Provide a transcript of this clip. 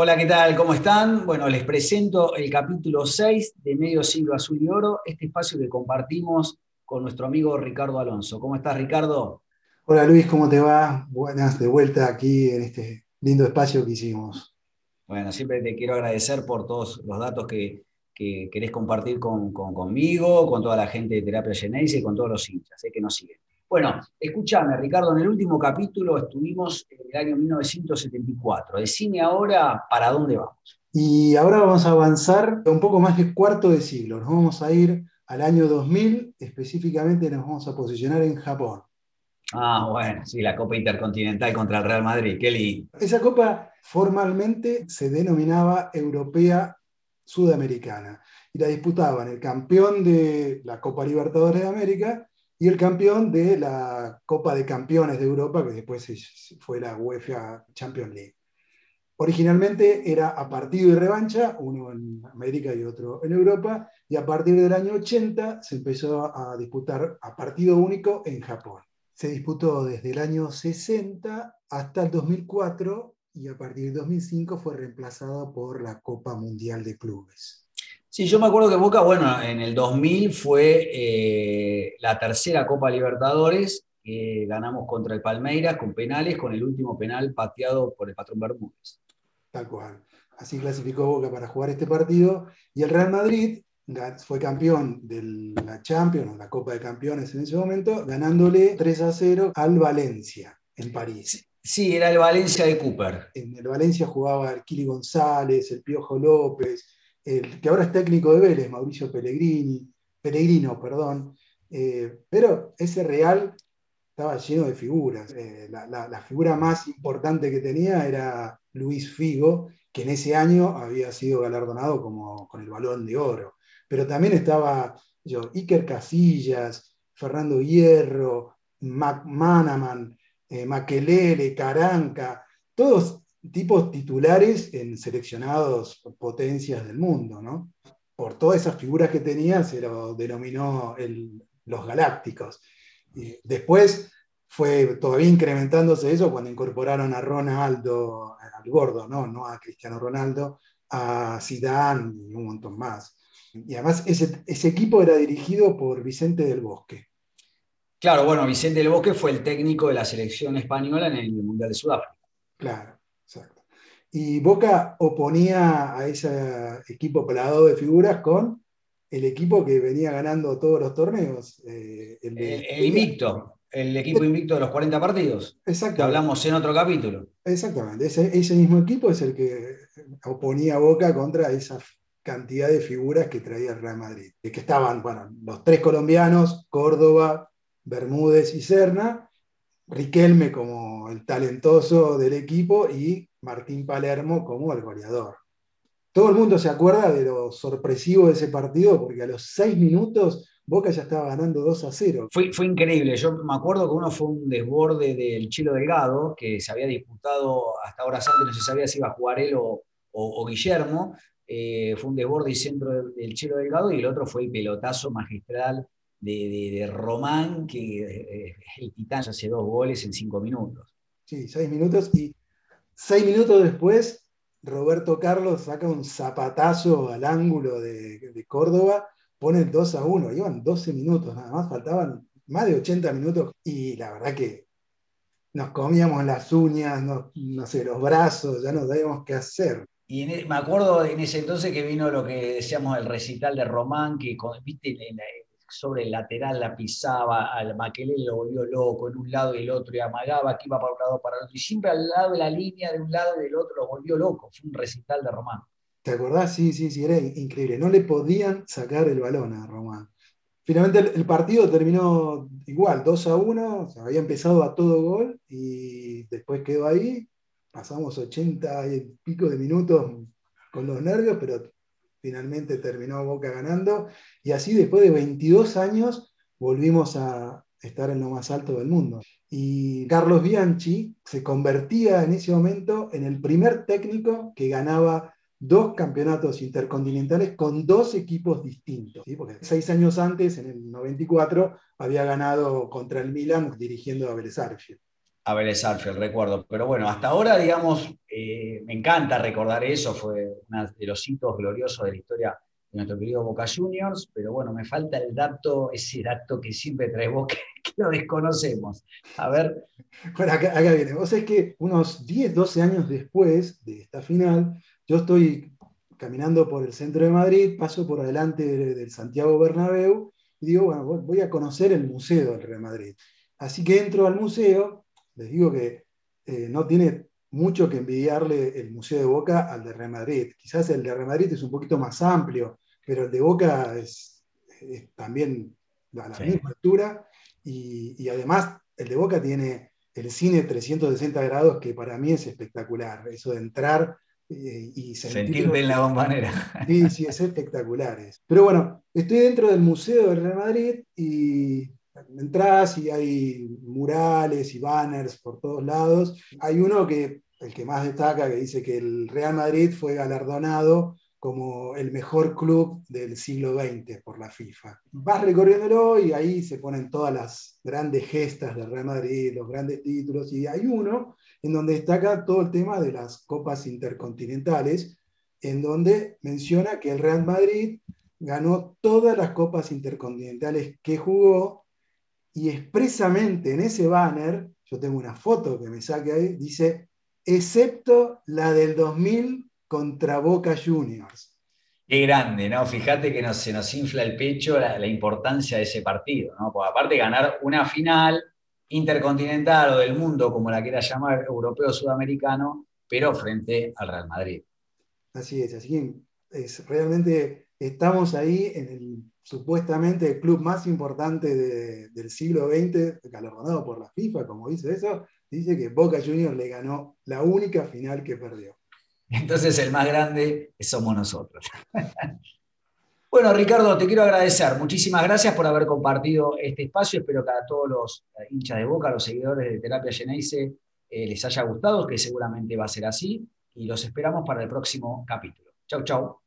Hola, ¿qué tal? ¿Cómo están? Bueno, les presento el capítulo 6 de Medio Siglo Azul y Oro, este espacio que compartimos con nuestro amigo Ricardo Alonso. ¿Cómo estás, Ricardo? Hola, Luis, ¿cómo te va? Buenas, de vuelta aquí en este lindo espacio que hicimos. Bueno, siempre te quiero agradecer por todos los datos que, querés compartir conmigo, con toda la gente de Terapia Genesis y con todos los hinchas eh, que nos siguen. Bueno, escúchame, Ricardo, en el último capítulo estuvimos en el año 1974. Decime ahora para dónde vamos. Y ahora vamos a avanzar un poco más de cuarto de siglo. Nos vamos a ir al año 2000, específicamente nos vamos a posicionar en Japón. Ah, bueno, sí, la Copa Intercontinental contra el Real Madrid, qué lindo. Esa copa formalmente se denominaba Europea Sudamericana y la disputaban el campeón de la Copa Libertadores de América y el campeón de la Copa de Campeones de Europa, que después fue la UEFA Champions League. Originalmente era a partido y revancha, uno en América y otro en Europa, y a partir del año 80 se empezó a disputar a partido único en Japón. Se disputó desde el año 60 hasta el 2004 y a partir del 2005 fue reemplazado por la Copa Mundial de Clubes. Sí, yo me acuerdo que Boca, bueno, en el 2000 fue eh, la tercera Copa Libertadores, que ganamos contra el Palmeiras con penales, con el último penal pateado por el patrón Bermúdez. Tal cual. Así clasificó Boca para jugar este partido. Y el Real Madrid fue campeón de la Champions, la Copa de Campeones en ese momento, ganándole 3 a 0 al Valencia en París. Sí, era el Valencia de Cooper. En el Valencia jugaba el Kili González, el Piojo López, el que ahora es técnico de Vélez, Mauricio Pellegrini, Pellegrino, perdón, eh, pero ese Real estaba lleno de figuras. Eh, la, figura más importante que tenía era Luis Figo, que en ese año había sido galardonado como, con el balón de oro. Pero también estaba yo, Iker Casillas, Fernando Hierro, Mac Manaman, eh, Maquelele, Caranca, todos tipos titulares en seleccionados potencias del mundo, ¿no? Por todas esas figuras que tenía, se lo denominó los galácticos. Y después fue todavía incrementándose eso cuando incorporaron a Ronaldo, al gordo, ¿no? no a Cristiano Ronaldo, a Zidane y un montón más. Y además ese, ese equipo era dirigido por Vicente del Bosque. Claro, bueno, Vicente del Bosque fue el técnico de la selección española en el Mundial de Sudáfrica. Claro. Y Boca oponía a ese equipo plagado de figuras con el equipo que venía ganando todos los torneos. Eh, el, invicto, el equipo invicto de los 40 partidos. Exacto. hablamos en otro capítulo. Exactamente, ese, mismo equipo es el que oponía a Boca contra esa cantidad de figuras que traía el Real Madrid. Que estaban, bueno, los tres colombianos, Córdoba, Bermúdez y Serna, Riquelme como el talentoso del equipo y Martín Palermo como el goleador. Todo el mundo se acuerda de lo sorpresivo de ese partido porque a los seis minutos Boca ya estaba ganando 2 a 0. Fue, fue increíble. Yo me acuerdo que uno fue un desborde del Chilo Delgado, que se había disputado hasta horas antes, no se sabía si iba a jugar él o, Guillermo. Eh, fue un desborde y centro del, del Chilo Delgado y el otro fue el pelotazo magistral de, Román, que eh, el Titán hace dos goles en cinco minutos. Sí, seis minutos y seis minutos después Roberto Carlos saca un zapatazo al ángulo de, Córdoba, pone el 2 a 1, iban 12 minutos nada más, faltaban más de 80 minutos y la verdad que nos comíamos las uñas, no, sé, los brazos, ya no sabíamos qué hacer. Y e, me acuerdo en ese entonces que vino lo que decíamos el recital de Román, que viste, sobre el lateral la pisaba, al Maquelele lo volvió loco en un lado y el otro y amagaba que iba para un lado para el otro. Y siempre al lado de la línea de un lado y del otro lo volvió loco. Fue un recital de Román. ¿Te acordás? Sí, sí, sí, era increíble. No le podían sacar el balón a Román. Finalmente el, partido terminó igual, 2 a 1, había empezado a todo gol y después quedó ahí. Pasamos 80 y pico de minutos con los nervios, pero finalmente terminó Boca ganando, y así después de 22 años volvimos a estar en lo más alto del mundo. Y Carlos Bianchi se convertía en ese momento en el primer técnico que ganaba dos campeonatos intercontinentales con dos equipos distintos, porque seis años antes, en el 94, había ganado contra el Milan dirigiendo a Vélez a Vélez Arfield, recuerdo. Pero bueno, hasta ahora, digamos, eh, me encanta recordar eso, fue uno de los hitos gloriosos de la historia de nuestro querido Boca Juniors, pero bueno, me falta el dato, ese dato que siempre trae Boca, que lo desconocemos. A ver. Bueno, acá, viene. Vos es que unos 10, 12 años después de esta final, yo estoy caminando por el centro de Madrid, paso por adelante del Santiago Bernabéu y digo, bueno, voy a conocer el museo del Real Madrid. Así que entro al museo les digo que eh, no tiene mucho que envidiarle el Museo de Boca al de Real Madrid. Quizás el de Real Madrid es un poquito más amplio, pero el de Boca es, también a la misma altura. Y, además, el de Boca tiene el cine 360 grados, que para mí es espectacular. Eso de entrar eh, y sentirte en la bombonera. Sí, sí, es espectacular. Pero bueno, estoy dentro del Museo del Real Madrid y entras y hay murales y banners por todos lados. Hay uno que, el que más destaca, que dice que el Real Madrid fue galardonado como el mejor club del siglo XX por la FIFA. Vas recorriéndolo y ahí se ponen todas las grandes gestas del Real Madrid, los grandes títulos, y hay uno en donde destaca todo el tema de las copas intercontinentales, en donde menciona que el Real Madrid ganó todas las copas intercontinentales que jugó y expresamente en ese banner, yo tengo una foto que me saque ahí, dice, excepto la del 2000 contra Boca Juniors. Qué grande, ¿no? Fíjate que se nos infla el pecho la, importancia de ese partido, ¿no? Porque aparte de ganar una final intercontinental o del mundo, como la quiera llamar, europeo sudamericano, pero frente al Real Madrid. Así es, así es realmente estamos ahí en el supuestamente el club más importante del siglo XX, galardonado por la FIFA, como dice eso, dice que Boca Juniors le ganó la única final que perdió. Entonces el más grande somos nosotros. bueno, Ricardo, te quiero agradecer. Muchísimas gracias por haber compartido este espacio. Espero que a todos los hinchas de Boca, los seguidores de Terapia Geneise, eh, les haya gustado, que seguramente va a ser así. Y los esperamos para el próximo capítulo. Chau, chau.